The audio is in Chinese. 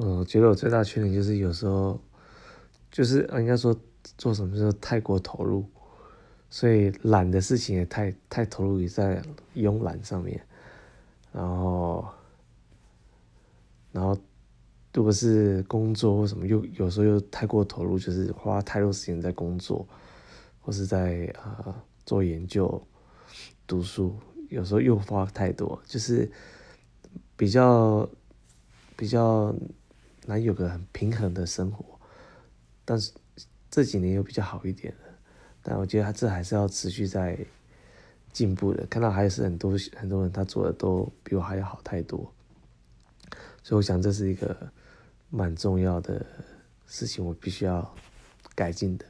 嗯我觉得我最大缺点就是有时候，就是应该说做什么时候太过投入，所以懒的事情也太太投入于在慵懒上面，然后，然后如果是工作或什么，又有时候又太过投入，就是花太多时间在工作，或是在啊、做研究、读书，有时候又花太多，就是比较比较。能有个很平衡的生活，但是这几年又比较好一点了。但我觉得他这还是要持续在进步的。看到还是很多很多人他做的都比我还要好太多，所以我想这是一个蛮重要的事情，我必须要改进的。